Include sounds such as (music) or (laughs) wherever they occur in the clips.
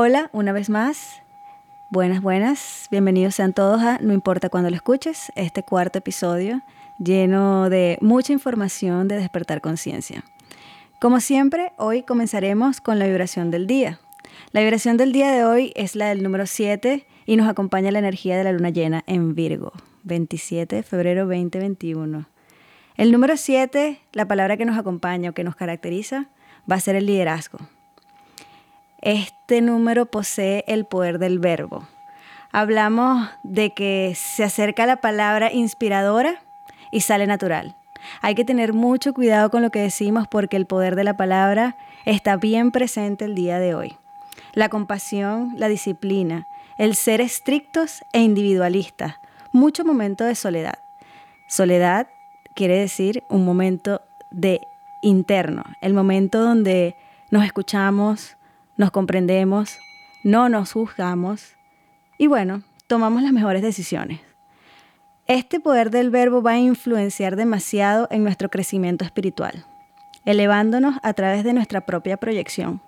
Hola, una vez más. Buenas, buenas. Bienvenidos sean todos a No importa cuándo lo escuches, este cuarto episodio lleno de mucha información de despertar conciencia. Como siempre, hoy comenzaremos con la vibración del día. La vibración del día de hoy es la del número 7 y nos acompaña la energía de la luna llena en Virgo, 27 de febrero 2021. El número 7, la palabra que nos acompaña o que nos caracteriza, va a ser el liderazgo. Este número posee el poder del verbo. Hablamos de que se acerca la palabra inspiradora y sale natural. Hay que tener mucho cuidado con lo que decimos porque el poder de la palabra está bien presente el día de hoy. La compasión, la disciplina, el ser estrictos e individualistas, mucho momento de soledad. Soledad quiere decir un momento de interno, el momento donde nos escuchamos, nos comprendemos, no nos juzgamos y bueno, tomamos las mejores decisiones. Este poder del verbo va a influenciar demasiado en nuestro crecimiento espiritual, elevándonos a través de nuestra propia proyección.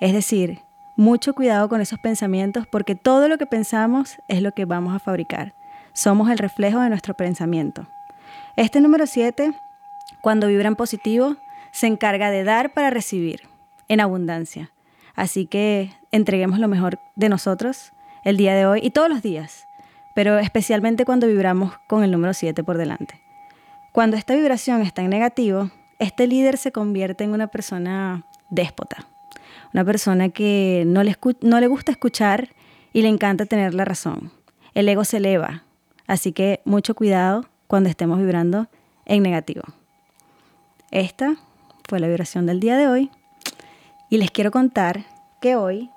Es decir, mucho cuidado con esos pensamientos porque todo lo que pensamos es lo que vamos a fabricar. Somos el reflejo de nuestro pensamiento. Este número 7, cuando vibra en positivo, se encarga de dar para recibir, en abundancia. Así que entreguemos lo mejor de nosotros el día de hoy y todos los días, pero especialmente cuando vibramos con el número 7 por delante. Cuando esta vibración está en negativo, este líder se convierte en una persona déspota, una persona que no le, no le gusta escuchar y le encanta tener la razón. El ego se eleva, así que mucho cuidado cuando estemos vibrando en negativo. Esta fue la vibración del día de hoy. Y les quiero contar que hoy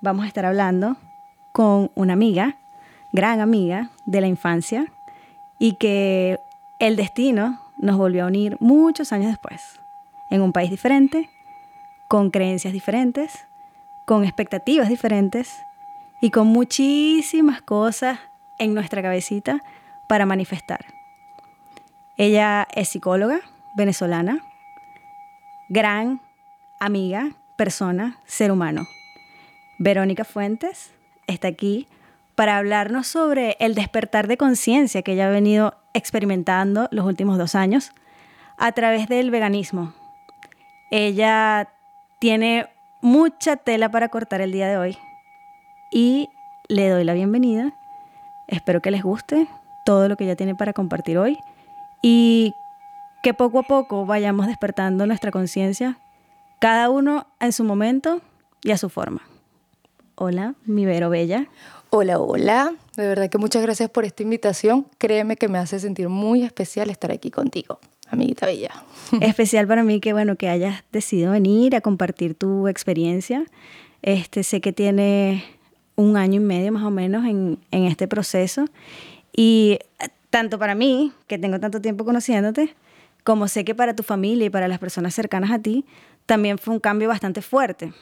vamos a estar hablando con una amiga, gran amiga de la infancia, y que el destino nos volvió a unir muchos años después, en un país diferente, con creencias diferentes, con expectativas diferentes y con muchísimas cosas en nuestra cabecita para manifestar. Ella es psicóloga venezolana, gran amiga, persona, ser humano. Verónica Fuentes está aquí para hablarnos sobre el despertar de conciencia que ella ha venido experimentando los últimos dos años a través del veganismo. Ella tiene mucha tela para cortar el día de hoy y le doy la bienvenida. Espero que les guste todo lo que ella tiene para compartir hoy y que poco a poco vayamos despertando nuestra conciencia cada uno en su momento y a su forma. Hola, mi Vero Bella. Hola, hola. De verdad que muchas gracias por esta invitación. Créeme que me hace sentir muy especial estar aquí contigo, amiguita Bella. (laughs) Especial para mí que bueno que hayas decidido venir a compartir tu experiencia. Este sé que tiene un año y medio más o menos en, en este proceso y tanto para mí que tengo tanto tiempo conociéndote como sé que para tu familia y para las personas cercanas a ti, también fue un cambio bastante fuerte.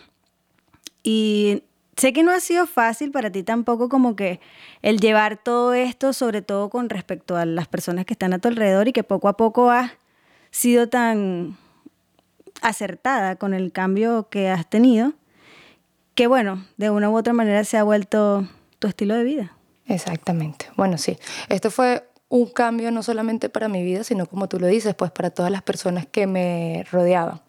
Y sé que no ha sido fácil para ti tampoco como que el llevar todo esto, sobre todo con respecto a las personas que están a tu alrededor y que poco a poco has sido tan acertada con el cambio que has tenido, que bueno, de una u otra manera se ha vuelto tu estilo de vida. Exactamente. Bueno, sí. Esto fue un cambio no solamente para mi vida, sino como tú lo dices, pues para todas las personas que me rodeaban.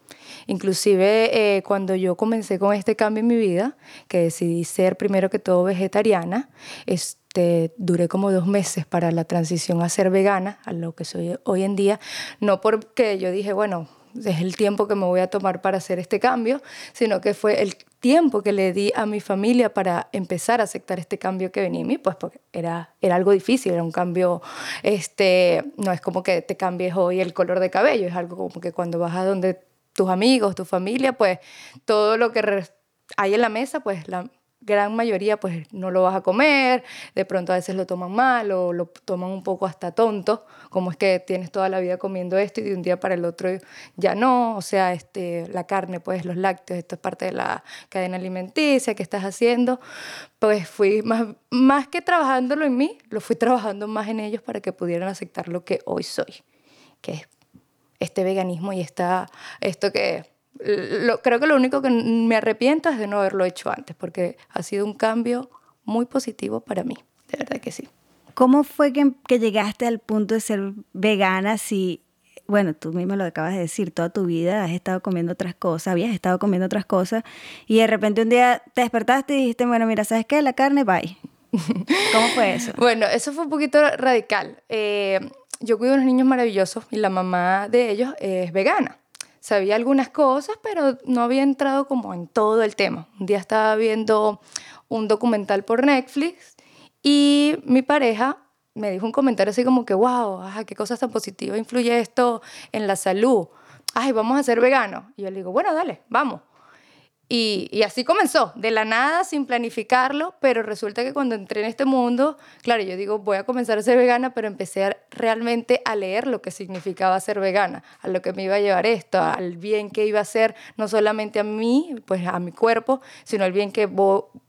Inclusive eh, cuando yo comencé con este cambio en mi vida, que decidí ser primero que todo vegetariana, este, duré como dos meses para la transición a ser vegana, a lo que soy hoy en día, no porque yo dije, bueno, es el tiempo que me voy a tomar para hacer este cambio, sino que fue el tiempo que le di a mi familia para empezar a aceptar este cambio que venía en mí, pues porque era, era algo difícil, era un cambio, este, no es como que te cambies hoy el color de cabello, es algo como que cuando vas a donde tus amigos, tu familia, pues todo lo que hay en la mesa, pues la, gran mayoría pues no lo vas a comer, de pronto a veces lo toman mal o lo toman un poco hasta tonto, como es que tienes toda la vida comiendo esto y de un día para el otro ya no, o sea, este, la carne, pues los lácteos, esto es parte de la cadena alimenticia que estás haciendo, pues fui más, más que trabajándolo en mí, lo fui trabajando más en ellos para que pudieran aceptar lo que hoy soy, que es este veganismo y esta, esto que creo que lo único que me arrepiento es de no haberlo hecho antes, porque ha sido un cambio muy positivo para mí, de verdad que sí. ¿Cómo fue que, que llegaste al punto de ser vegana si bueno, tú misma lo acabas de decir, toda tu vida has estado comiendo otras cosas, habías estado comiendo otras cosas, y de repente un día te despertaste y dijiste, bueno, mira, ¿sabes qué? La carne, bye. (laughs) ¿Cómo fue eso? bueno, eso fue un poquito radical. Eh, yo cuido unos niños maravillosos y la mamá de ellos es vegana. Sabía algunas cosas, pero no había entrado como en todo el tema. Un día estaba viendo un documental por Netflix y mi pareja me dijo un comentario así como que, wow, qué cosas tan positivas influye esto en la salud. Ay, vamos a ser veganos. Y yo le digo, bueno, dale, vamos. Y, así comenzó, de la nada, sin planificarlo, pero resulta que cuando entré en este mundo, claro, yo digo, voy a comenzar a ser vegana, pero empecé realmente a leer lo que significaba ser vegana, a lo que me iba a llevar esto, al bien que iba a hacer no solamente a mí, pues a mi cuerpo, sino al bien que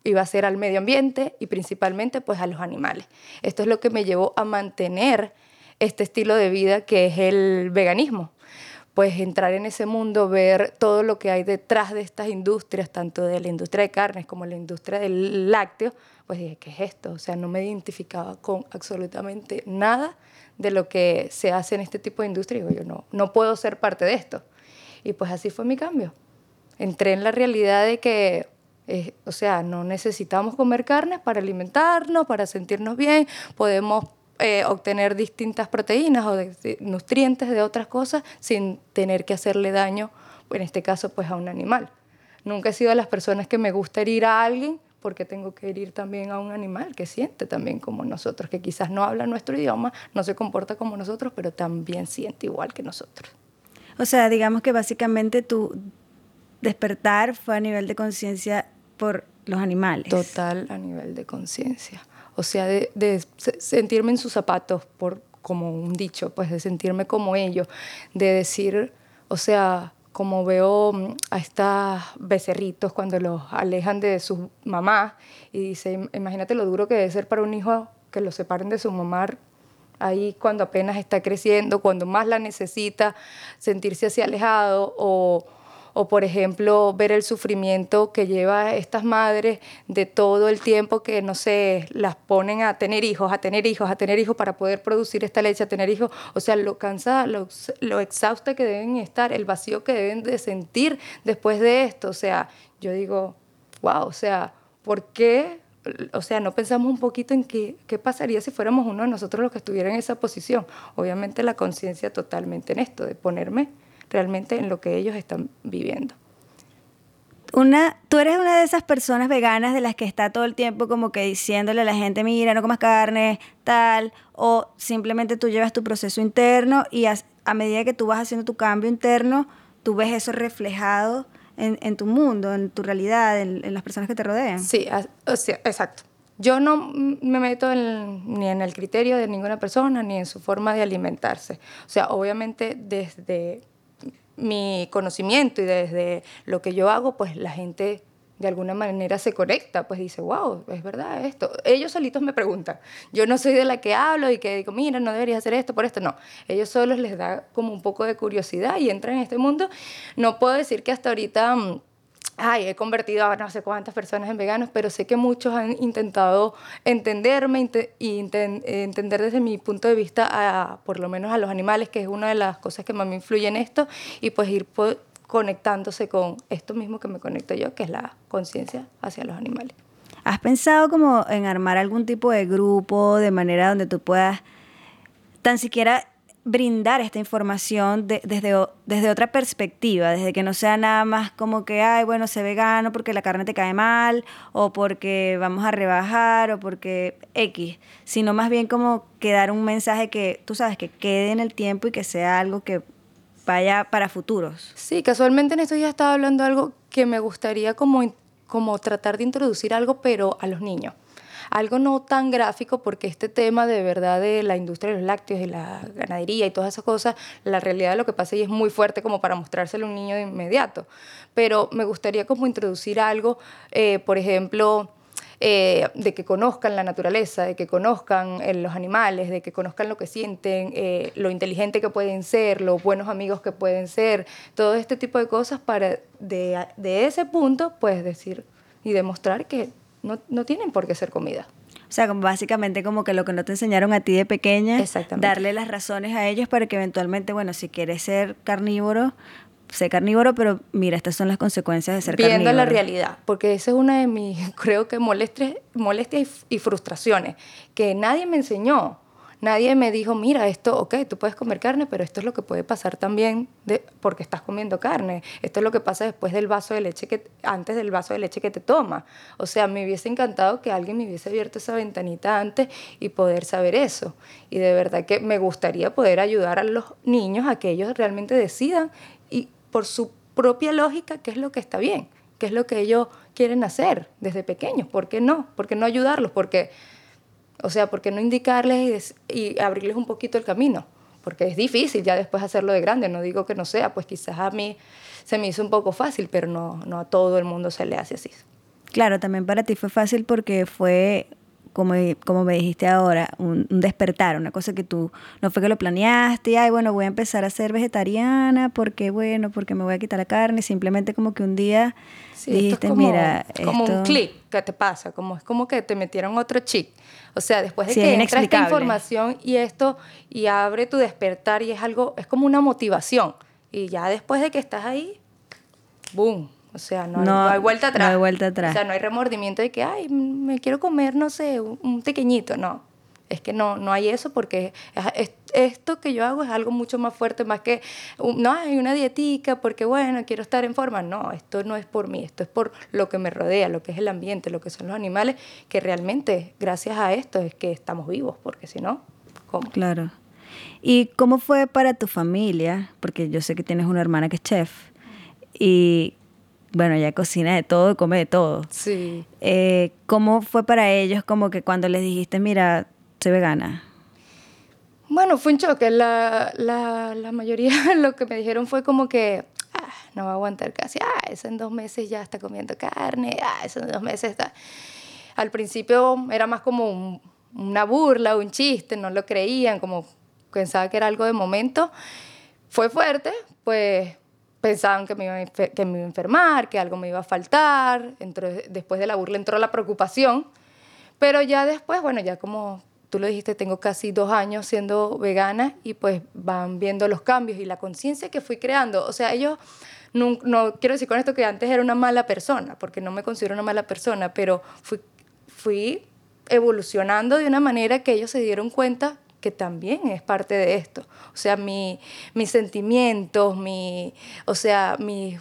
iba a hacer al medio ambiente y principalmente pues a los animales. Esto es lo que me llevó a mantener este estilo de vida que es el veganismo pues entrar en ese mundo, ver todo lo que hay detrás de estas industrias, tanto de la industria de carnes como la industria del lácteo, pues dije, ¿qué es esto? O sea, no me identificaba con absolutamente nada de lo que se hace en este tipo de industria. Digo, yo no, no puedo ser parte de esto. Y pues así fue mi cambio. Entré en la realidad de que eh, o sea, no necesitamos comer carnes para alimentarnos, para sentirnos bien, podemos eh, obtener distintas proteínas o nutrientes de otras cosas sin tener que hacerle daño, en este caso, pues a un animal. Nunca he sido de las personas que me gusta herir a alguien porque tengo que herir también a un animal que siente también como nosotros, que quizás no habla nuestro idioma, no se comporta como nosotros, pero también siente igual que nosotros. O sea, digamos que básicamente tu despertar fue a nivel de conciencia por los animales. Total a nivel de conciencia o sea, de, sentirme en sus zapatos, por, como un dicho, pues de sentirme como ellos, de decir, o sea, como veo mm, a estos becerritos cuando los alejan de su mamá y dice, imagínate lo duro que debe ser para un hijo que lo separen de su mamá ahí cuando apenas está creciendo, cuando más la necesita, sentirse así alejado o o por ejemplo ver el sufrimiento que lleva estas madres de todo el tiempo que, no sé, las ponen a tener hijos, a tener hijos, a tener hijos para poder producir esta leche, a tener hijos, o sea, lo cansada, lo, lo exhausta que deben estar, el vacío que deben de sentir después de esto, o sea, yo digo, wow, o sea, ¿por qué o sea, no pensamos un poquito en qué, qué, pasaría si fuéramos uno de nosotros los que estuviera en esa posición. Obviamente la conciencia totalmente en esto, de ponerme realmente en lo que ellos están viviendo. Una, tú eres una de esas personas veganas de las que está todo el tiempo como que diciéndole a la gente, mira, no comas carne, tal, o simplemente tú llevas tu proceso interno y a, medida que tú vas haciendo tu cambio interno, tú ves eso reflejado en, tu mundo, en tu realidad, en, las personas que te rodean. Sí, exacto. Yo no me meto ni en el criterio de ninguna persona, ni en su forma de alimentarse. O sea, obviamente desde mi conocimiento y desde lo que yo hago, pues la gente de alguna manera se conecta, pues dice, wow, es verdad esto. Ellos solitos me preguntan. Yo no soy de la que hablo y que digo, mira, no deberías hacer esto por esto. No, ellos solos les da como un poco de curiosidad y entran en este mundo. No puedo decir que hasta ahorita mm, ay, he convertido a no sé cuántas personas en veganos, pero sé que muchos han intentado entenderme y entender desde mi punto de vista, a, por lo menos a los animales, que es una de las cosas que más me influye en esto, y pues ir conectándose con esto mismo que me conecto yo, que es la conciencia hacia los animales. ¿Has pensado como en armar algún tipo de grupo de manera donde tú puedas tan siquiera brindar esta información desde, desde otra perspectiva, desde que no sea nada más como que, ay, bueno, sé vegano porque la carne te cae mal, o porque vamos a rebajar, o porque X, sino más bien como que dar un mensaje que, tú sabes, que quede en el tiempo y que sea algo que vaya para futuros. Sí, casualmente en estos días estaba hablando de algo que me gustaría como, como tratar de introducir algo, pero a los niños algo no tan gráfico porque este tema de verdad de la industria de los lácteos y la ganadería y todas esas cosas, la realidad de lo que pasa y es muy fuerte como para mostrárselo a un niño de inmediato. Pero me gustaría como introducir algo, eh, por ejemplo, eh, de que conozcan la naturaleza, de que conozcan eh, los animales, de que conozcan lo que sienten, eh, lo inteligente que pueden ser, los buenos amigos que pueden ser, todo este tipo de cosas para de, de ese punto, pues decir y demostrar que no, no tienen por qué ser comida. O sea, básicamente como que lo que no te enseñaron a ti de pequeña, darle las razones a ellos para que eventualmente, bueno, si quieres ser carnívoro, sé carnívoro, pero mira, estas son las consecuencias de ser carnívoro. Viendo la realidad, porque esa es una de mis, (laughs) creo que, molestias, molestias y, frustraciones, que nadie me enseñó. Nadie me dijo, mira, esto, ok, tú puedes comer carne, pero esto es lo que puede pasar también de, porque estás comiendo carne. Esto es lo que pasa después del vaso de leche que, antes del vaso de leche que te toma. O sea, me hubiese encantado que alguien me hubiese abierto esa ventanita antes y poder saber eso. Y de verdad que me gustaría poder ayudar a los niños a que ellos realmente decidan por su propia lógica qué es lo que está bien, qué es lo que ellos quieren hacer desde pequeños. ¿Por qué no? ¿Por qué no ayudarlos? Porque, o sea, ¿por qué no indicarles y, abrirles un poquito el camino? Porque es difícil ya después hacerlo de grande. No digo que no sea, pues quizás a mí se me hizo un poco fácil, pero no, no a todo el mundo se le hace así. Claro, también para ti fue fácil porque fue como, como me dijiste ahora, un, despertar, una cosa que tú no fue que lo planeaste, y, ay, bueno, voy a empezar a ser vegetariana, porque bueno, porque me voy a quitar la carne, simplemente como que un día dijiste, mira, como un clic que te pasa, como es como que te metieron otro chip. O sea, después de que entra esta información y esto y abre tu despertar y es algo, es como una motivación. Y ya después de que estás ahí, boom, o sea, no, hay, vuelta atrás. No hay vuelta atrás. O sea, no hay remordimiento de que, ay, me quiero comer, no sé, un, pequeñito. No, es que no, no hay eso porque esto que yo hago es algo mucho más fuerte, más que, no, hay una dietica porque, bueno, quiero estar en forma. No, esto no es por mí, esto es por lo que me rodea, lo que es el ambiente, lo que son los animales, que realmente gracias a esto es que estamos vivos, porque si no, ¿cómo? Claro. ¿Y cómo fue para tu familia? Porque yo sé que tienes una hermana que es chef. ¿Y bueno, ella cocina de todo, come de todo. Sí. Eh, ¿Cómo fue para ellos como que cuando les dijiste, mira, soy vegana? Bueno, fue un choque. La, la, la mayoría (laughs) lo que me dijeron fue como que, ah, no va a aguantar casi, ah, eso en dos meses ya está comiendo carne, ah, eso en dos meses está... Al principio era más como una burla, un chiste, no lo creían, como pensaba que era algo de momento. Fue fuerte, pues pensaban que me, iba que me iba a enfermar, que algo me iba a faltar. después de la burla entró la preocupación. Pero ya después, bueno, ya como tú lo dijiste, tengo casi dos años siendo vegana y pues van viendo los cambios y la conciencia que fui creando. O sea, ellos, no, no, quiero decir con esto que antes era una mala persona, porque no me considero una mala persona, pero fui, fui evolucionando de una manera que ellos se dieron cuenta que también es parte de esto. O sea, mi, mis sentimientos, mi, o sea, mi,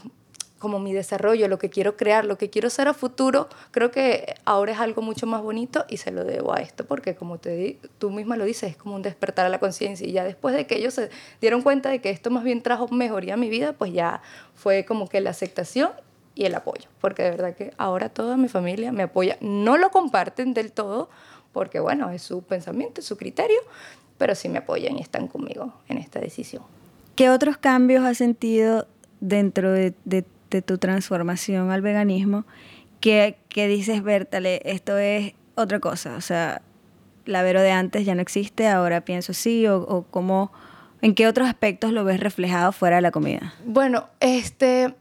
como mi desarrollo, lo que quiero crear, lo que quiero ser a futuro, creo que ahora es algo mucho más bonito y se lo debo a esto, porque como te, tú misma lo dices, es como un despertar a la conciencia y ya después de que ellos se dieron cuenta de que esto más bien trajo mejoría a mi vida, pues ya fue como que la aceptación y el apoyo, porque de verdad que ahora toda mi familia me apoya, no lo comparten del todo, porque bueno, es su pensamiento, es su criterio, pero sí me apoyan y están conmigo en esta decisión. ¿Qué otros cambios has sentido dentro de, tu transformación al veganismo que, que dices, Bertale, esto es otra cosa? O sea, la Vero de antes ya no existe, ahora pienso sí, o, o cómo, ¿en qué otros aspectos lo ves reflejado fuera de la comida? Bueno, este,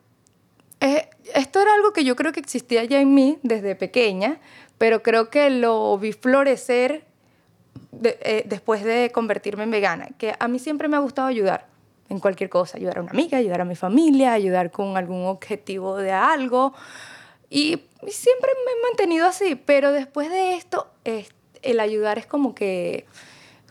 eh, esto era algo que yo creo que existía ya en mí desde pequeña, pero creo que lo vi florecer eh, después de convertirme en vegana, que a mí siempre me ha gustado ayudar en cualquier cosa, ayudar a una amiga, ayudar a mi familia, ayudar con algún objetivo de algo. Y, siempre me he mantenido así, pero después de esto, el ayudar es como que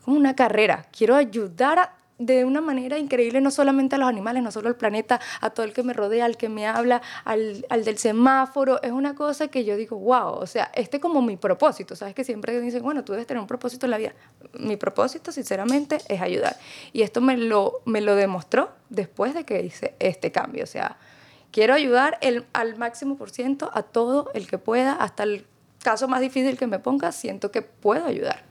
como una carrera. Quiero ayudar a de una manera increíble, no solamente a los animales, no solo al planeta, a todo el que me rodea, al que me habla, al, al, del semáforo. Es una cosa que yo digo, wow, o sea, este como mi propósito. Sabes que siempre dicen, bueno, tú debes tener un propósito en la vida. Mi propósito, sinceramente, es ayudar. Y esto me lo, me lo demostró después de que hice este cambio. O sea, quiero ayudar el, al máximo por ciento a todo el que pueda, hasta el caso más difícil que me ponga, siento que puedo ayudar.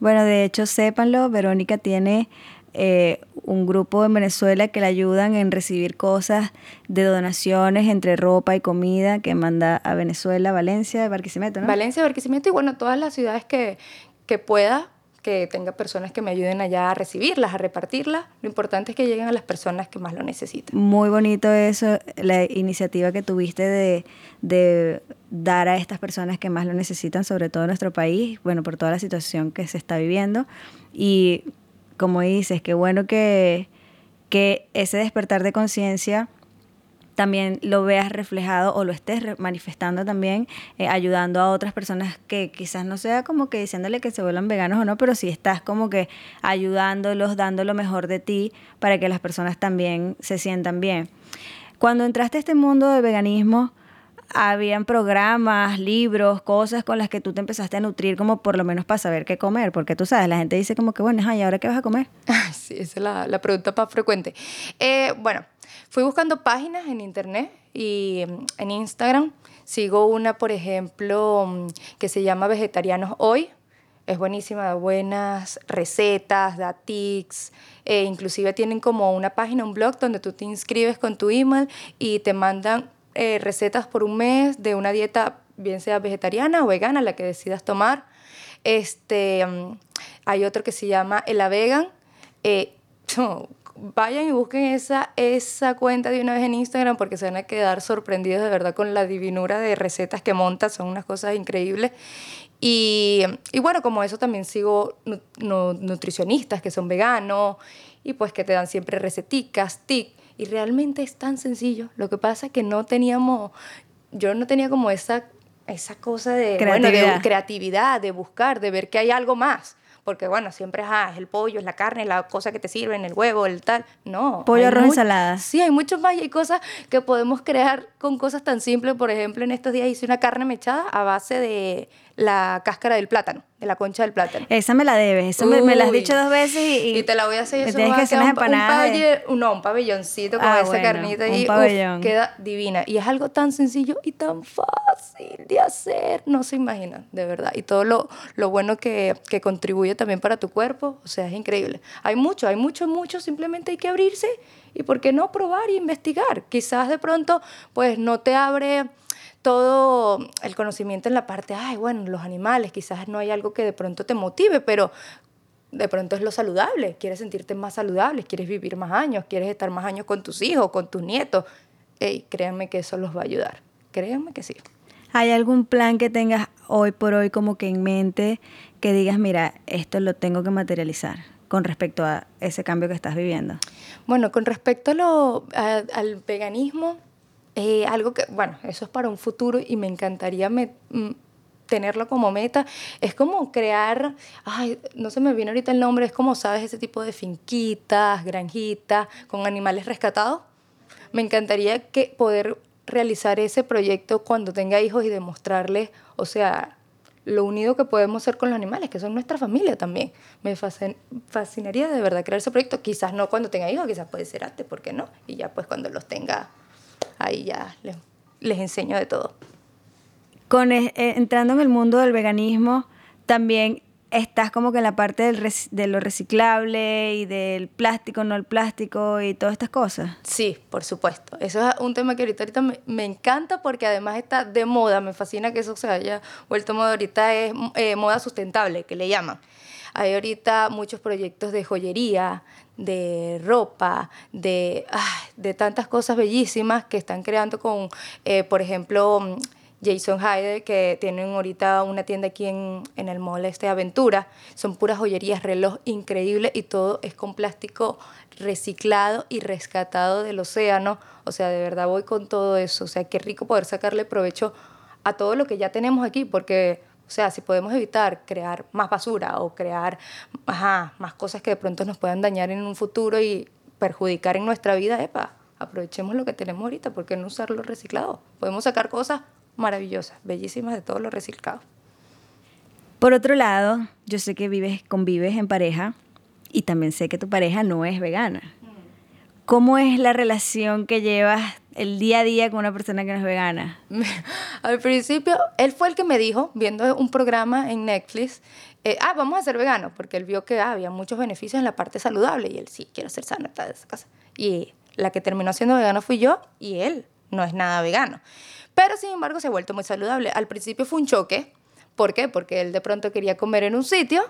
Bueno, de hecho, sépanlo, Verónica tiene eh, un grupo en Venezuela que le ayudan en recibir cosas de donaciones entre ropa y comida que manda a Venezuela, Valencia, Barquisimeto, ¿no? Valencia, Barquisimeto y bueno, todas las ciudades que, que pueda que tenga personas que me ayuden allá a recibirlas, a repartirlas. Lo importante es que lleguen a las personas que más lo necesitan. Muy bonito eso, la iniciativa que tuviste de, de dar a estas personas que más lo necesitan, sobre todo en nuestro país, bueno, por toda la situación que se está viviendo. Y como dices, qué bueno que, que ese despertar de conciencia también lo veas reflejado o lo estés manifestando también, eh, ayudando a otras personas que quizás no sea como que diciéndole que se vuelvan veganos o no, pero sí estás como que ayudándolos, dando lo mejor de ti para que las personas también se sientan bien. Cuando entraste a este mundo del veganismo, habían programas, libros, cosas con las que tú te empezaste a nutrir como por lo menos para saber qué comer, porque tú sabes, la gente dice como que, bueno, ¿y ahora qué vas a comer? (laughs) sí, esa es la, la pregunta más frecuente. Eh, bueno, Fui buscando páginas en internet y mm, en Instagram. Sigo una, por ejemplo, mm, que se llama Vegetarianos Hoy. Es buenísima, da buenas recetas, da tics. E inclusive tienen como una página, un blog donde tú te inscribes con tu email y te mandan eh, recetas por un mes de una dieta, bien sea vegetariana o vegana, la que decidas tomar. Este, mm, hay otro que se llama El Vegan. Eh, (laughs) vayan y busquen esa, esa cuenta de una vez en Instagram porque se van a quedar sorprendidos de verdad con la divinura de recetas que monta, son unas cosas increíbles. Y, y bueno, como eso también sigo nutricionistas que son veganos y pues que te dan siempre receticas, tic, y realmente es tan sencillo. Lo que pasa es que no teníamos, yo no tenía como esa, esa cosa de creatividad. de creatividad, de buscar, de ver que hay algo más porque bueno, siempre es el pollo, es la carne, la cosa que te sirven, el huevo, el tal. No. Pollo, arroz, ensalada. Sí, hay muchos más y hay cosas que podemos crear con cosas tan simples. Por ejemplo, en estos días hice una carne mechada a base de la cáscara del plátano, de la concha del plátano. Esa me la debes, eso me, la has dicho dos veces y, y, te la voy a hacer. Eso tienes que hacer unas empanadas. Un, no, un pabelloncito con ah, esa carnita y queda divina. Y es algo tan sencillo y tan fácil de hacer, no se imaginan, de verdad. Y todo lo, lo bueno que, que contribuye también para tu cuerpo, o sea, es increíble. Hay mucho, hay mucho, mucho, simplemente hay que abrirse y por qué no probar y investigar. Quizás de pronto, pues no te abre todo el conocimiento en la parte, ay, bueno, los animales, quizás no hay algo que de pronto te motive, pero de pronto es lo saludable, quieres sentirte más saludable, quieres vivir más años, quieres estar más años con tus hijos, con tus nietos. Hey, créanme que eso los va a ayudar, créanme que sí. ¿Hay algún plan que tengas hoy por hoy como que en mente que digas, mira, esto lo tengo que materializar con respecto a ese cambio que estás viviendo? Bueno, con respecto a lo, al veganismo, eh, algo que, bueno, eso es para un futuro y me encantaría mm, tenerlo como meta. Es como crear, ay, no se me viene ahorita el nombre, es como, ¿sabes? Ese tipo de finquitas, granjitas, con animales rescatados. Me encantaría que poder realizar ese proyecto cuando tenga hijos y demostrarles, o sea, lo unido que podemos ser con los animales, que son nuestra familia también. Me fascinaría de verdad crear ese proyecto, quizás no cuando tenga hijos, quizás puede ser antes, ¿por qué no? Y ya pues cuando los tenga ahí ya les, les enseño de todo. Con, eh, entrando en el mundo del veganismo, también estás como que en la parte del de lo reciclable y del plástico, no el plástico y todas estas cosas. Sí, por supuesto. Eso es un tema que ahorita, ahorita me, me, encanta porque además está de moda. Me fascina que eso se haya vuelto moda. Ahorita es eh, moda sustentable, que le llaman. Hay ahorita muchos proyectos de joyería, de ropa, de, de tantas cosas bellísimas que están creando con, eh, por ejemplo, Jason Hyde, que tienen ahorita una tienda aquí en, en el mall este Aventura. Son puras joyerías, reloj increíble y todo es con plástico reciclado y rescatado del océano. O sea, de verdad voy con todo eso. O sea, qué rico poder sacarle provecho a todo lo que ya tenemos aquí, porque o sea, si podemos evitar crear más basura o crear más cosas que de pronto nos puedan dañar en un futuro y perjudicar en nuestra vida, epa, aprovechemos lo que tenemos ahorita, ¿por qué no usarlo reciclado? Podemos sacar cosas maravillosas, bellísimas de todo lo reciclado. Por otro lado, yo sé que vives, convives en pareja y también sé que tu pareja no es vegana. ¿Cómo es la relación que llevas el día a día con una persona que no es vegana? (laughs) Al principio, él fue el que me dijo, viendo un programa en Netflix, eh, ah, vamos a ser veganos, porque él vio que había muchos beneficios en la parte saludable y él sí, quiero ser sano, de esa casa. Y la que terminó siendo vegano fui yo y él no es nada vegano. Pero sin embargo se ha vuelto muy saludable. Al principio fue un choque. ¿Por qué? Porque él de pronto quería comer en un sitio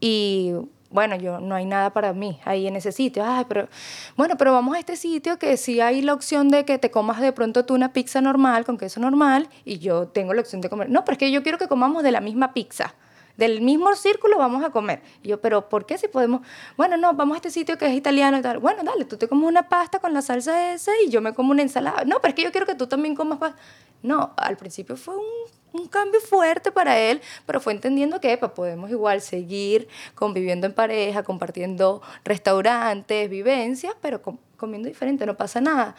y bueno, yo no hay nada para mí ahí en ese sitio. Ay, pero bueno, pero vamos a este sitio que sí hay la opción de que te comas de pronto tú una pizza normal con queso normal y yo tengo la opción de comer. No, pero es que yo quiero que comamos de la misma pizza del mismo círculo vamos a comer. Y yo, pero ¿por qué si podemos? Bueno, no, vamos a este sitio que es italiano y tal. Bueno, dale, tú te comes una pasta con la salsa esa y yo me como una ensalada. No, pero es que yo quiero que tú también comas pasta. No, al principio fue un, un cambio fuerte para él, pero fue entendiendo que epa, podemos igual seguir conviviendo en pareja, compartiendo restaurantes, vivencias, pero comiendo diferente, no pasa nada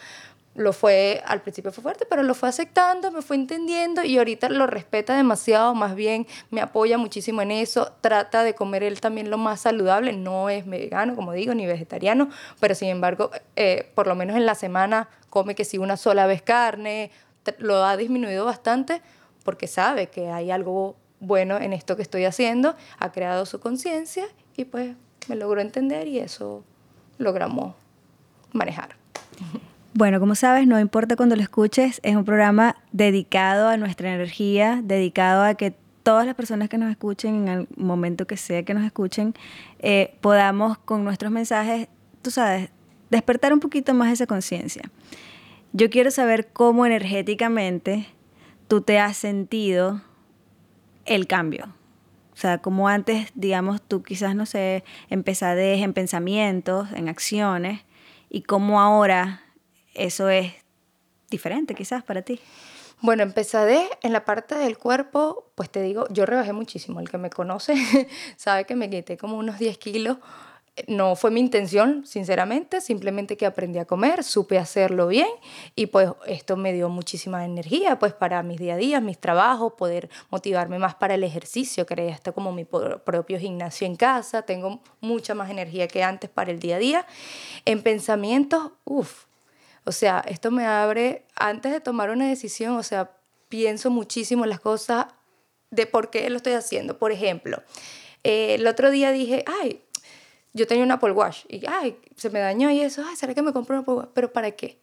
lo fue, al principio fue fuerte, pero lo fue aceptando, me fue entendiendo y ahorita lo respeta demasiado, más bien me apoya muchísimo en eso, trata de comer él también lo más saludable, no es vegano, como digo, ni vegetariano, pero sin embargo, eh, por lo menos en la semana come que si una sola vez carne, lo ha disminuido bastante porque sabe que hay algo bueno en esto que estoy haciendo, ha creado su conciencia y pues me logró entender y eso logramos manejar. Bueno, como sabes, no importa cuando lo escuches, es un programa dedicado a nuestra energía, dedicado a que todas las personas que nos escuchen, en el momento que sea que nos escuchen, eh, podamos con nuestros mensajes, tú sabes, despertar un poquito más esa conciencia. Yo quiero saber cómo energéticamente tú te has sentido el cambio. O sea, como antes, digamos, tú quizás, no sé, empezades en pensamientos, en acciones, y cómo ahora eso es diferente quizás para ti. Bueno, empezaré en la parte del cuerpo, pues te digo, yo rebajé muchísimo. El que me conoce (laughs) sabe que me quité como unos 10 kilos. No fue mi intención, sinceramente, simplemente que aprendí a comer, supe hacerlo bien y pues esto me dio muchísima energía pues para mis día a día, mis trabajos, poder motivarme más para el ejercicio, creé hasta como mi propio gimnasio en casa, tengo mucha más energía que antes para el día a día. En pensamientos, uff, o sea, esto me abre, antes de tomar una decisión, o sea, pienso muchísimo en las cosas de por qué lo estoy haciendo. Por ejemplo, eh, el otro día dije, ay, yo tenía un Apple Watch y, ay, se me dañó y eso, ay, ¿será que me compro un Apple Watch? ¿Pero para qué?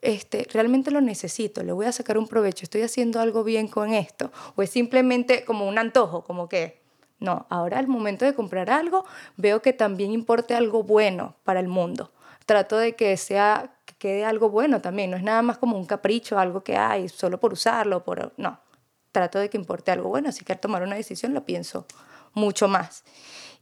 Este, realmente lo necesito, le voy a sacar un provecho, estoy haciendo algo bien con esto, o es simplemente como un antojo, como que, no, ahora al momento de comprar algo, veo que también importe algo bueno para el mundo. Trato de que sea quede algo bueno también. No es nada más como un capricho, algo que hay solo por usarlo, por no. Trato de que importe algo bueno, así que al tomar una decisión lo pienso mucho más.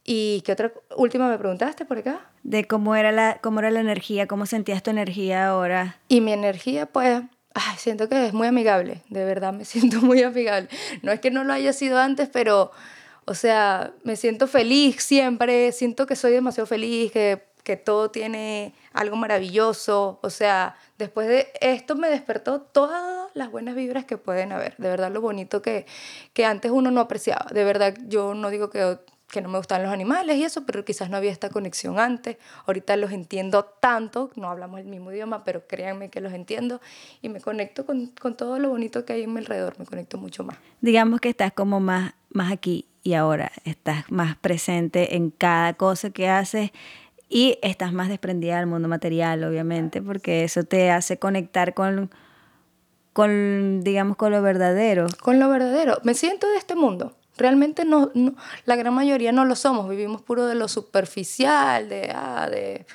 ¿Y qué otra última me preguntaste por acá? De cómo era la, cómo era la energía, cómo sentías tu energía ahora. Y mi energía, pues, ay, siento que es muy amigable, de verdad me (laughs) siento muy amigable. No es que no lo haya sido antes, pero, o sea, me siento feliz siempre, siento que soy demasiado feliz, que que todo tiene algo maravilloso. O sea, después de esto me despertó todas las buenas vibras que pueden haber. De verdad, lo bonito que, que antes uno no apreciaba. De verdad, yo no digo que, que no me gustan los animales y eso, pero quizás no había esta conexión antes. Ahorita los entiendo tanto, no hablamos el mismo idioma, pero créanme que los entiendo y me conecto con, con todo lo bonito que hay en mi alrededor. Me conecto mucho más. Digamos que estás como más, más aquí y ahora. Estás más presente en cada cosa que haces y estás más desprendida del mundo material, obviamente, porque eso te hace conectar con, con, digamos, con lo verdadero. Con lo verdadero. Me siento de este mundo. Realmente no, la gran mayoría no lo somos. Vivimos puro de lo superficial, de, ah, de,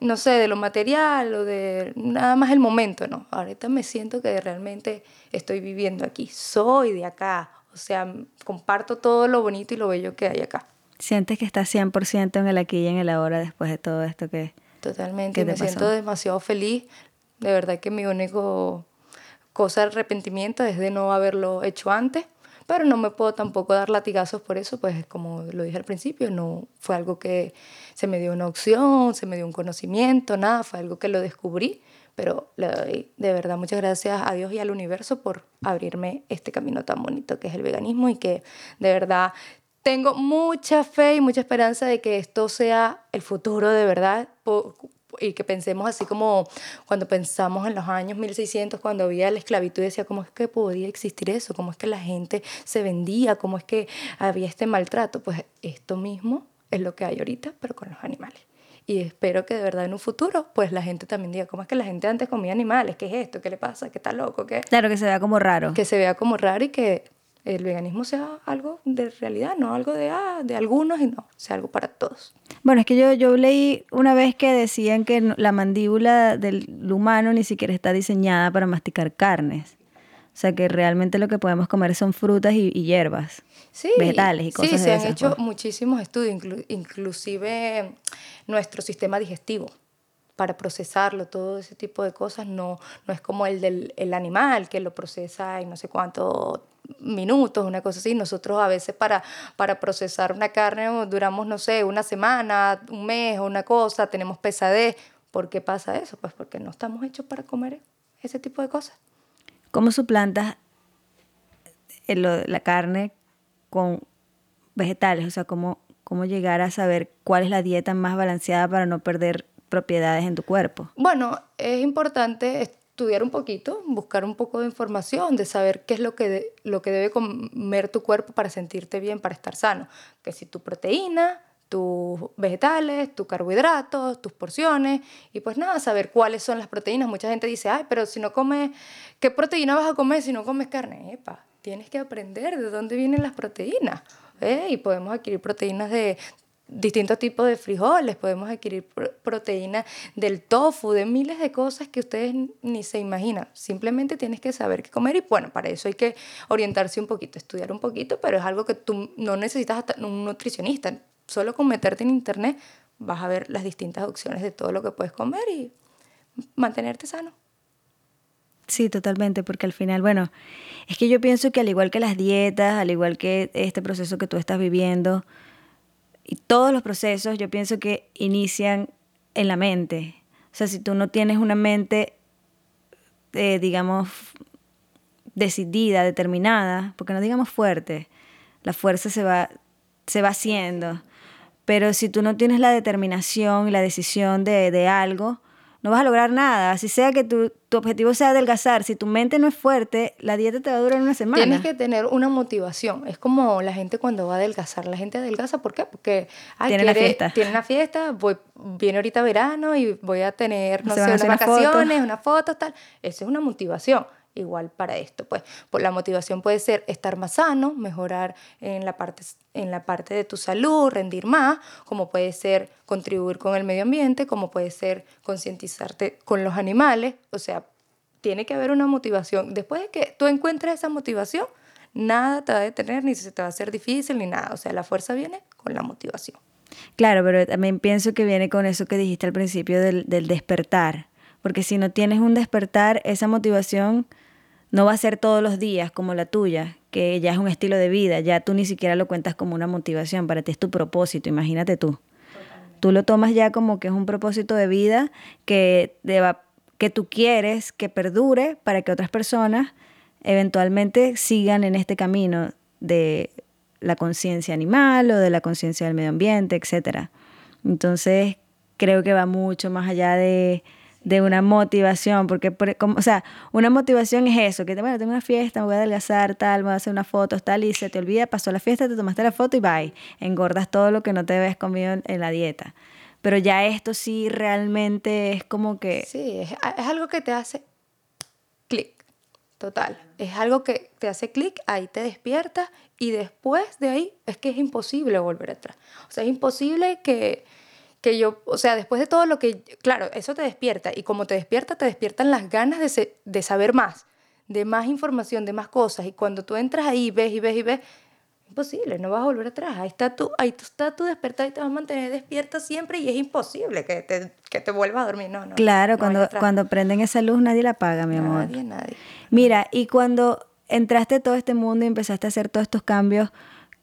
no sé, de lo material o de nada más el momento, ¿no? Ahorita me siento que realmente estoy viviendo aquí. Soy de acá. O sea, comparto todo lo bonito y lo bello que hay acá. ¿Sientes que estás 100% en el aquí y en el ahora después de todo esto que... Totalmente, me siento demasiado feliz. De verdad que mi único cosa de arrepentimiento es de no haberlo hecho antes, pero no me puedo tampoco dar latigazos por eso, pues como lo dije al principio, no fue algo que se me dio una opción, se me dio un conocimiento, nada, fue algo que lo descubrí, pero le doy de verdad muchas gracias a Dios y al universo por abrirme este camino tan bonito que es el veganismo y que de verdad tengo mucha fe y mucha esperanza de que esto sea el futuro de verdad. y que pensemos así como cuando pensamos en los años 1600, cuando había la esclavitud, decía, ¿cómo es que podía existir eso? ¿Cómo es que la gente se vendía? ¿Cómo es que había este maltrato? Pues esto mismo es lo que hay ahorita, pero con los animales. Y espero que de verdad en un futuro, pues la gente también diga, ¿cómo es que la gente antes comía animales? ¿Qué es esto? ¿Qué le pasa? ¿Qué está loco? ¿Qué? Claro, que se vea como raro. Que se vea como raro y que el veganismo sea algo de realidad, no algo de, ah, de algunos y no, sea algo para todos. Bueno, es que yo, yo leí una vez que decían que la mandíbula del humano ni siquiera está diseñada para masticar carnes. O sea que realmente lo que podemos comer son frutas y, hierbas, vegetales y cosas Sí, se han hecho pues. muchísimos estudios, inclusive nuestro sistema digestivo para procesarlo, todo ese tipo de cosas, no, no es como el del el animal que lo procesa en no sé cuánto minutos, una cosa así. Nosotros a veces para, para procesar una carne duramos, no sé, una semana, un mes o una cosa, tenemos pesadez. ¿Por qué pasa eso? Pues porque no estamos hechos para comer ese tipo de cosas. ¿Cómo suplantas la carne con vegetales? O sea, ¿cómo, ¿cómo llegar a saber cuál es la dieta más balanceada para no perder propiedades en tu cuerpo? Bueno, es importante estudiar un poquito, buscar un poco de información, de saber qué es lo que, lo que debe comer tu cuerpo para sentirte bien, para estar sano. Que si tu proteína, tus vegetales, tus carbohidratos, tus porciones, y pues nada, saber cuáles son las proteínas. Mucha gente dice, ay, pero si no comes, ¿qué proteína vas a comer si no comes carne? Epa, tienes que aprender de dónde vienen las proteínas. ¿eh? Y podemos adquirir proteínas de distintos tipos de frijoles, podemos adquirir proteína del tofu, de miles de cosas que ustedes ni se imaginan. Simplemente tienes que saber qué comer y bueno, para eso hay que orientarse un poquito, estudiar un poquito, pero es algo que tú no necesitas hasta un nutricionista. Solo con meterte en internet vas a ver las distintas opciones de todo lo que puedes comer y mantenerte sano. Sí, totalmente, porque al final, bueno, es que yo pienso que al igual que las dietas, al igual que este proceso que tú estás viviendo, y todos los procesos yo pienso que inician en la mente. O sea, si tú no tienes una mente, eh, digamos, decidida, determinada, porque no digamos fuerte, la fuerza se va, se va haciendo. Pero si tú no tienes la determinación y la decisión de, de algo, no vas a lograr nada. Así sea que tu, tu, objetivo sea adelgazar, si tu mente no es fuerte, la dieta te va a durar una semana. Tienes que tener una motivación. Es como la gente cuando va a adelgazar. La gente adelgaza, ¿por qué? Porque tiene la fiesta. Tiene una fiesta, voy, viene ahorita verano y voy a tener, no sé, unas vacaciones, unas fotos, tal. Esa es una motivación igual para esto. Pues, pues la motivación puede ser estar más sano, mejorar en la, parte, en la parte de tu salud, rendir más, como puede ser contribuir con el medio ambiente, como puede ser concientizarte con los animales. O sea, tiene que haber una motivación. Después de que tú encuentres esa motivación, nada te va a detener, ni se te va a hacer difícil, ni nada. O sea, la fuerza viene con la motivación. Claro, pero también pienso que viene con eso que dijiste al principio del, del despertar. Porque si no tienes un despertar, esa motivación no va a ser todos los días como la tuya, que ya es un estilo de vida, ya tú ni siquiera lo cuentas como una motivación, para ti es tu propósito, imagínate tú. Tú lo tomas ya como que es un propósito de vida que, deba, que tú quieres que perdure para que otras personas eventualmente sigan en este camino de la conciencia animal o de la conciencia del medio ambiente, etc. Entonces, creo que va mucho más allá de de una motivación, porque, como, o sea, una motivación es eso, que bueno, tengo una fiesta, me voy a adelgazar, tal, me voy a hacer unas fotos, tal, y se te olvida, pasó la fiesta, te tomaste la foto y bye, engordas todo lo que no te habías comido en, la dieta. Pero ya esto sí realmente es como que... Sí, es, es algo que te hace clic, total. Es algo que te hace clic, ahí te despiertas y después de ahí es que es imposible volver atrás. O sea, es imposible que que yo, o sea, después de todo lo que, claro, eso te despierta y como te despierta, te despiertan las ganas de, de saber más, de más información, de más cosas. Y cuando tú entras ahí, ves y ves y ves, imposible, no vas a volver atrás. Ahí está tu, ahí está tu despertar y te vas a mantener despierta siempre y es imposible que te, que te vuelvas a dormir. No, no. Claro, cuando, cuando prenden esa luz nadie la apaga, mi amor. Nadie, nadie. Mira, y cuando entraste a todo este mundo y empezaste a hacer todos estos cambios,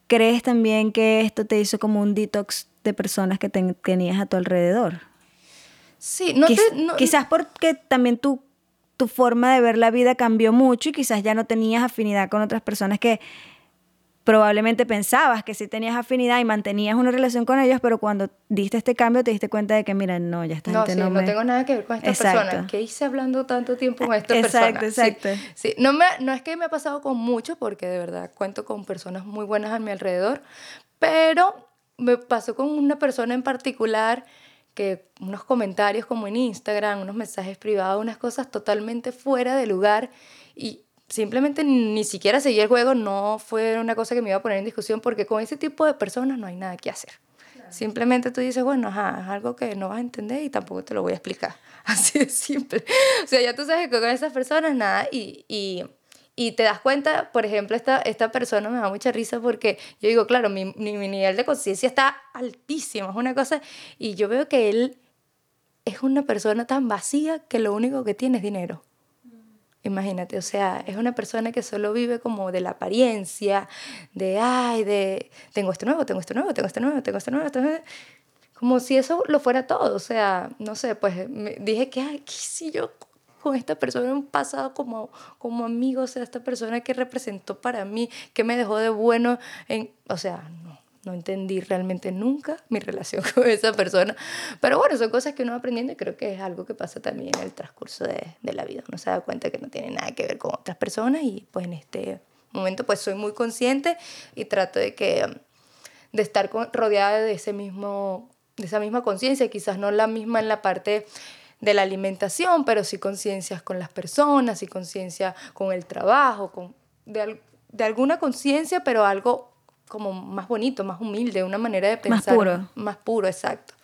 ¿crees también que esto te hizo como un detox de personas que tenías a tu alrededor. Sí, no, Quizás porque también tu, tu forma de ver la vida cambió mucho y quizás ya no tenías afinidad con otras personas que probablemente pensabas que sí tenías afinidad y mantenías una relación con ellos, pero cuando diste este cambio te diste cuenta de que, mira, no, ya está no, sí, no, tengo nada que ver con esta persona. ¿Qué hice hablando tanto tiempo con esta persona? Exacto, exacto. Sí, No, me, no es que me ha pasado con muchos, porque de verdad cuento con personas muy buenas a mi alrededor, pero me pasó con una persona en particular que unos comentarios como en Instagram, unos mensajes privados, unas cosas totalmente fuera de lugar y simplemente ni siquiera seguí el juego, no fue una cosa que me iba a poner en discusión porque con ese tipo de personas no hay nada que hacer. Simplemente tú dices, bueno, ajá, es algo que no vas a entender y tampoco te lo voy a explicar. (laughs) Así de simple. O sea, ya tú sabes que con esas personas nada y, y, y te das cuenta, por ejemplo, esta, esta persona me da mucha risa porque yo digo, claro, mi, mi, nivel de conciencia está altísimo, es una cosa, y yo veo que él es una persona tan vacía que lo único que tiene es dinero. Imagínate, o sea, es una persona que solo vive como de la apariencia, de, ay, de, tengo esto nuevo, tengo esto nuevo, tengo esto nuevo, tengo esto nuevo, esto nuevo. Como si eso lo fuera todo, o sea, no sé, pues me dije que, ay, si yo con esta persona en un pasado como, como amigo, o sea, esta persona que representó para mí, que me dejó de bueno, en, o sea, no, no entendí realmente nunca mi relación (laughs) con esa persona. Pero bueno, son cosas que uno va aprendiendo y creo que es algo que pasa también en el transcurso de, de la vida. Uno se da cuenta que no tiene nada que ver con otras personas y pues en este momento pues soy muy consciente y trato de que de estar rodeada de ese mismo de esa misma conciencia, quizás no la misma en la parte de la alimentación, pero sí conciencias con las personas, y conciencia con el trabajo, con de, de alguna conciencia, pero algo como más bonito, más humilde, una manera de pensar. Más puro. Más puro, exacto.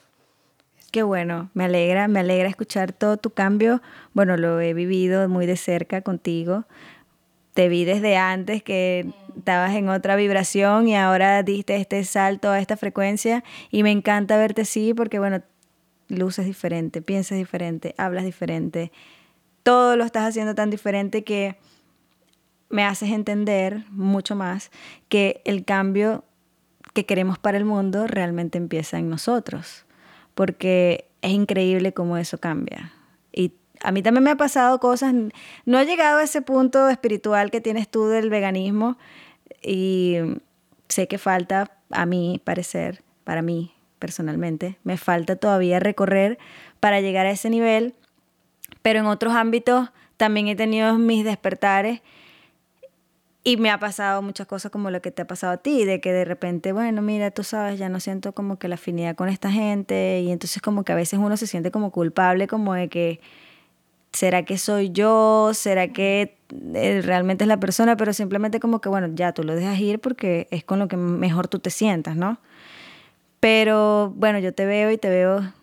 Qué bueno, me alegra, me alegra escuchar todo tu cambio. Bueno, lo he vivido muy de cerca contigo. Te vi desde antes que estabas en otra vibración y ahora diste este salto a esta frecuencia y me encanta verte así porque, bueno, luces diferente, piensas diferente, hablas diferente. Todo lo estás haciendo tan diferente que me haces entender mucho más que el cambio que queremos para el mundo realmente empieza en nosotros, porque es increíble cómo eso cambia. Y a mí también me ha pasado cosas, no he llegado a ese punto espiritual que tienes tú del veganismo y sé que falta, a mi parecer, para mí personalmente, me falta todavía recorrer para llegar a ese nivel, pero en otros ámbitos también he tenido mis despertares y me ha pasado muchas cosas como lo que te ha pasado a ti, de que de repente, bueno, mira, tú sabes, ya no siento como que la afinidad con esta gente y entonces como que a veces uno se siente como culpable, como de que, ¿será que soy yo? ¿Será que eh, realmente es la persona? Pero simplemente como que, bueno, ya tú lo dejas ir porque es con lo que mejor tú te sientas, ¿no? Pero bueno, yo te veo y te veo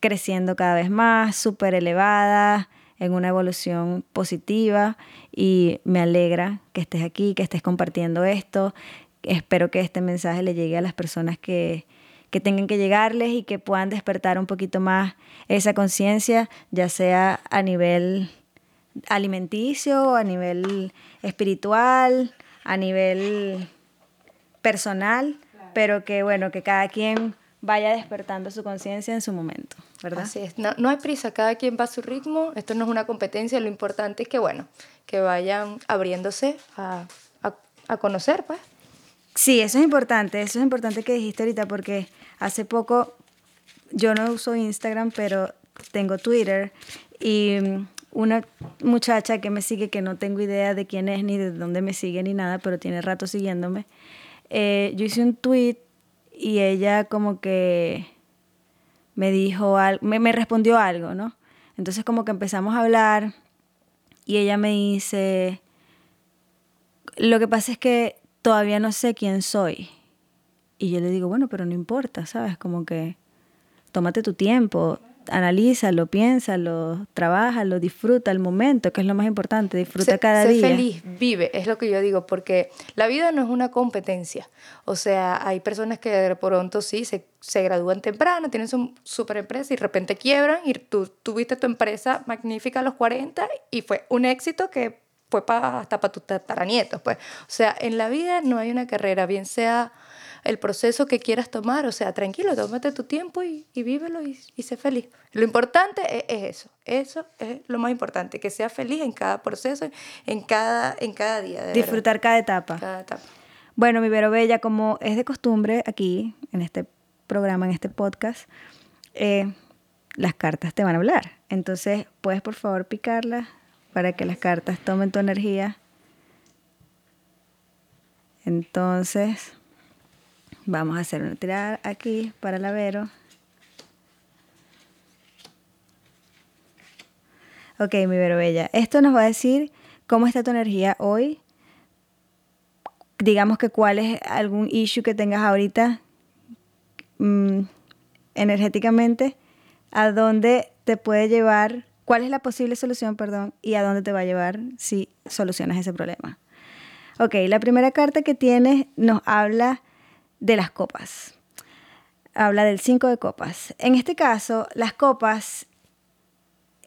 creciendo cada vez más, súper elevada, en una evolución positiva y me alegra que estés aquí, que estés compartiendo esto. Espero que este mensaje le llegue a las personas que, que tengan que llegarles y que puedan despertar un poquito más esa conciencia, ya sea a nivel alimenticio, a nivel espiritual, a nivel personal, pero que bueno, que cada quien vaya despertando su conciencia en su momento, ¿verdad? Así es, no, hay prisa, cada quien va a su ritmo, esto no es una competencia, lo importante es que, bueno, que vayan abriéndose a, a, conocer, pues. Sí, eso es importante, eso es importante que dijiste ahorita, porque hace poco yo no uso Instagram, pero tengo Twitter y una muchacha que me sigue, que no tengo idea de quién es, ni de dónde me sigue, ni nada, pero tiene rato siguiéndome, eh, yo hice un tweet y ella como que me dijo me, me respondió algo, ¿no? Entonces como que empezamos a hablar y ella me dice, lo que pasa es que todavía no sé quién soy. Y yo le digo, bueno, pero no importa, ¿sabes? Como que tómate tu tiempo, analízalo, piénsalo, trabájalo, disfruta el momento, que es lo más importante, disfruta cada día. Sé feliz, vive, es lo que yo digo, porque la vida no es una competencia. O sea, hay personas que de pronto sí se, se gradúan temprano, tienen su super empresa y de repente quiebran y tú tuviste tu empresa magnífica a los 40 y fue un éxito que fue hasta para tus tataranietos. Pues. O sea, en la vida no hay una carrera, bien sea el proceso que quieras tomar. O sea, tranquilo, tómate tu tiempo y, y vívelo y, y, sé feliz. Lo importante es, eso. Eso es lo más importante, que sea feliz en cada proceso, en cada, en cada día. Disfrutar cada etapa. Cada etapa. Bueno, mi Vero Bella, como es de costumbre aquí, en este programa, en este podcast, eh, las cartas te van a hablar. Entonces, puedes por favor picarlas para que las cartas tomen tu energía. Entonces, vamos a hacer una tirada aquí para la Vero. Ok, mi Vero Bella. Esto nos va a decir cómo está tu energía hoy. Digamos que cuál es algún issue que tengas ahorita mm, energéticamente, a dónde te puede llevar, cuál es la posible solución, perdón, y a dónde te va a llevar si solucionas ese problema. Ok, la primera carta que tienes nos habla de las copas. Habla del 5 de copas. En este caso, las copas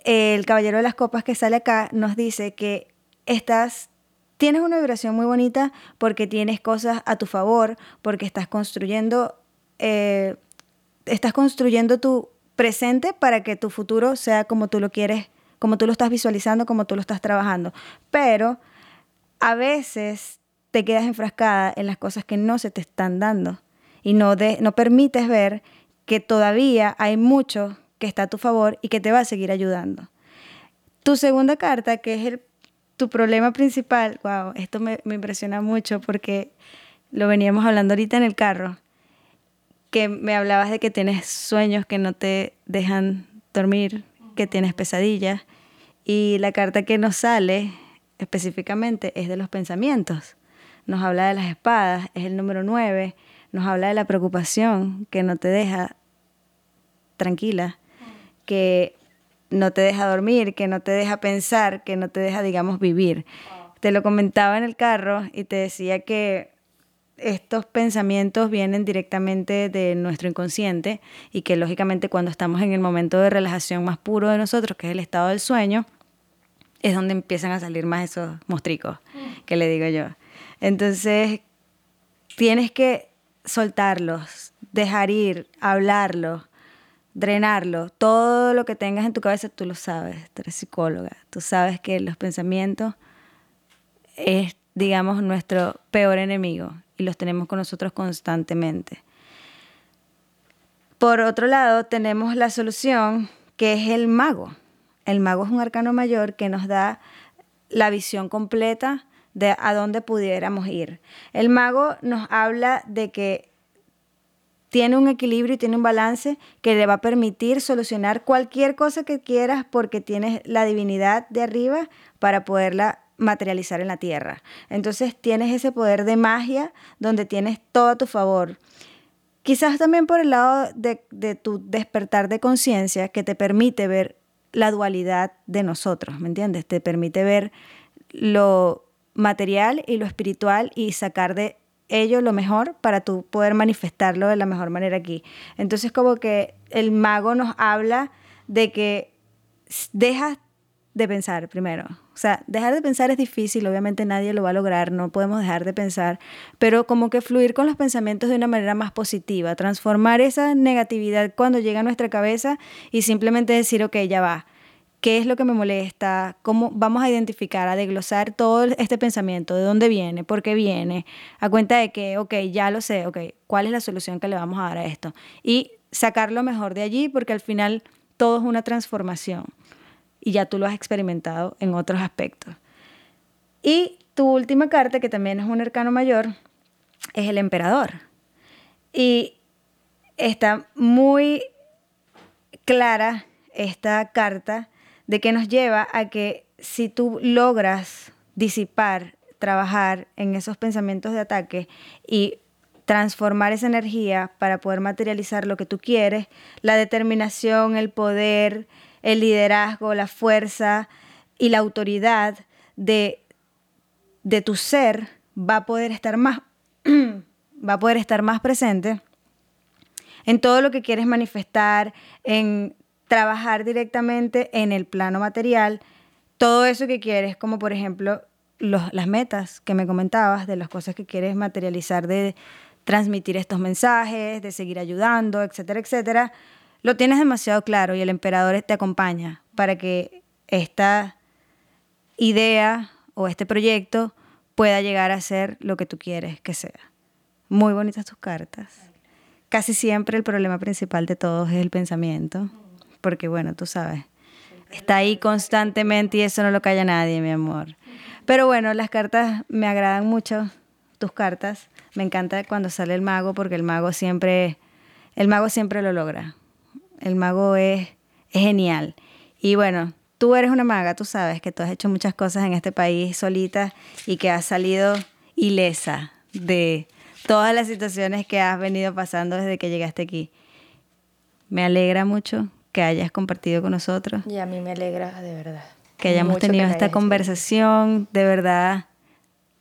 el caballero de las copas que sale acá nos dice que estás, tienes una vibración muy bonita porque tienes cosas a tu favor, porque estás construyendo, eh, estás construyendo tu presente para que tu futuro sea como tú lo quieres, como tú lo estás visualizando, como tú lo estás trabajando. Pero a veces te quedas enfrascada en las cosas que no se te están dando y no, de, no permites ver que todavía hay mucho que está a tu favor y que te va a seguir ayudando. Tu segunda carta, que es el, tu problema principal, wow, esto me, me impresiona mucho porque lo veníamos hablando ahorita en el carro, que me hablabas de que tienes sueños que no te dejan dormir, que tienes pesadillas, y la carta que nos sale específicamente es de los pensamientos. Nos habla de las espadas, es el número 9, nos habla de la preocupación que no te deja tranquila que no te deja dormir, que no te deja pensar, que no te deja, digamos, vivir. Te lo comentaba en el carro y te decía que estos pensamientos vienen directamente de nuestro inconsciente y que lógicamente cuando estamos en el momento de relajación más puro de nosotros, que es el estado del sueño, es donde empiezan a salir más esos mostricos, que le digo yo. Entonces, tienes que soltarlos, dejar ir, hablarlos, drenarlo. Todo lo que tengas en tu cabeza tú lo sabes, tú eres psicóloga, tú sabes que los pensamientos es, digamos, nuestro peor enemigo y los tenemos con nosotros constantemente. Por otro lado, tenemos la solución que es el mago. El mago es un arcano mayor que nos da la visión completa de a dónde pudiéramos ir. El mago nos habla de que tiene un equilibrio y tiene un balance que le va a permitir solucionar cualquier cosa que quieras porque tienes la divinidad de arriba para poderla materializar en la tierra. Entonces tienes ese poder de magia donde tienes todo a tu favor. Quizás también por el lado de, de tu despertar de conciencia que te permite ver la dualidad de nosotros, ¿me entiendes? Te permite ver lo material y lo espiritual y sacar de ello lo mejor para tú poder manifestarlo de la mejor manera aquí. Entonces como que el mago nos habla de que dejas de pensar primero. O sea, dejar de pensar es difícil, obviamente nadie lo va a lograr, no podemos dejar de pensar, pero como que fluir con los pensamientos de una manera más positiva, transformar esa negatividad cuando llega a nuestra cabeza y simplemente decir, ok, ya va, qué es lo que me molesta, cómo vamos a identificar, a desglosar todo este pensamiento, de dónde viene, por qué viene, a cuenta de que, ok, ya lo sé, ok, cuál es la solución que le vamos a dar a esto. Y sacar lo mejor de allí porque al final todo es una transformación y ya tú lo has experimentado en otros aspectos. Y tu última carta, que también es un arcano mayor, es el emperador. Y está muy clara esta carta de que nos lleva a que si tú logras disipar, trabajar en esos pensamientos de ataque y transformar esa energía para poder materializar lo que tú quieres, la determinación, el poder, el liderazgo, la fuerza y la autoridad de, de tu ser va a poder estar más (clears throat) va a poder estar más presente en todo lo que quieres manifestar, en trabajar directamente en el plano material todo eso que quieres, como por ejemplo las metas que me comentabas, de las cosas que quieres materializar, de transmitir estos mensajes, de seguir ayudando, etcétera, etcétera, lo tienes demasiado claro y el emperador te acompaña para que esta idea o este proyecto pueda llegar a ser lo que tú quieres que sea. Muy bonitas tus cartas. Casi siempre el problema principal de todos es el pensamiento, porque bueno, tú sabes, está ahí constantemente y eso no lo calla nadie, mi amor. Pero bueno, las cartas me agradan mucho, tus cartas. Me encanta cuando sale el mago porque el mago siempre, el mago siempre lo logra. El mago es, es genial. Y bueno, tú eres una maga, tú sabes que tú has hecho muchas cosas en este país solita y que has salido ilesa de todas las situaciones que has venido pasando desde que llegaste aquí. Me alegra mucho que hayas compartido con nosotros. Y a mí me alegra de verdad. Que hayamos tenido esta conversación, de verdad.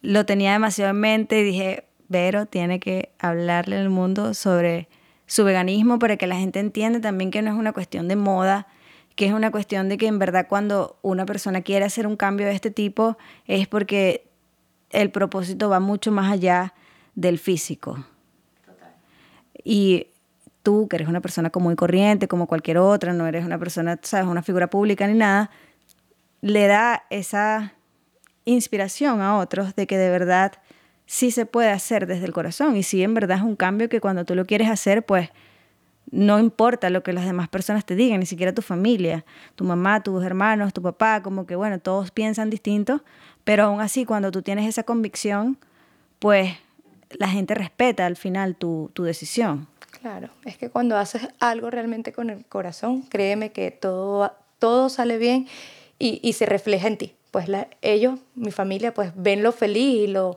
Lo tenía demasiado en mente y dije, Vero tiene que hablarle al mundo sobre su veganismo para que la gente entienda también que no es una cuestión de moda, que es una cuestión de que en verdad cuando una persona quiere hacer un cambio de este tipo es porque el propósito va mucho más allá del físico. Y tú, que eres una persona común y corriente, como cualquier otra, no eres una persona, sabes, una figura pública ni nada, le da esa inspiración a otros de que de verdad sí se puede hacer desde el corazón y sí en verdad es un cambio que cuando tú lo quieres hacer, pues no importa lo que las demás personas te digan, ni siquiera tu familia, tu mamá, tus hermanos, tu papá, como que bueno, todos piensan distinto, pero aún así cuando tú tienes esa convicción, pues la gente respeta al final tu, tu decisión. Claro, es que cuando haces algo realmente con el corazón, créeme que todo, todo sale bien y, y se refleja en ti. Pues la, ellos, mi familia, pues ven lo feliz y lo,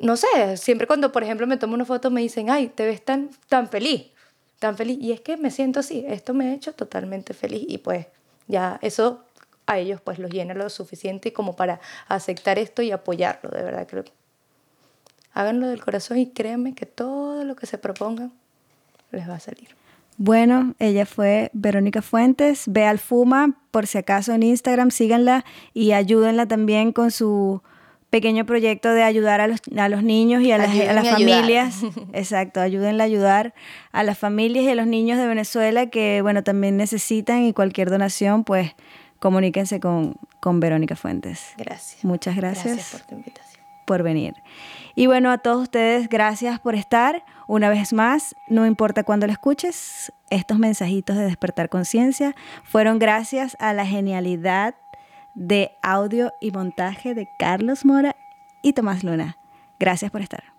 no sé, siempre cuando, por ejemplo, me tomo una foto me dicen, ay, te ves tan, tan feliz, tan feliz. Y es que me siento así, esto me ha hecho totalmente feliz y pues ya eso a ellos pues los llena lo suficiente como para aceptar esto y apoyarlo, de verdad que háganlo del corazón y créanme que todo lo que se propongan les va a salir. Bueno, ella fue Verónica Fuentes. Ve al Fuma, por si acaso en Instagram, síganla y ayúdenla también con su pequeño proyecto de ayudar a los, a los niños y a las, a las familias. (laughs) Exacto, ayúdenla a ayudar a las familias y a los niños de Venezuela que, bueno, también necesitan y cualquier donación, pues comuníquense con, con Verónica Fuentes. Gracias. Muchas gracias. Gracias por tu invitación. Por venir. Y bueno, a todos ustedes, gracias por estar. Una vez más, no importa cuándo lo escuches, estos mensajitos de despertar conciencia fueron gracias a la genialidad de audio y montaje de Carlos Mora y Tomás Luna. Gracias por estar.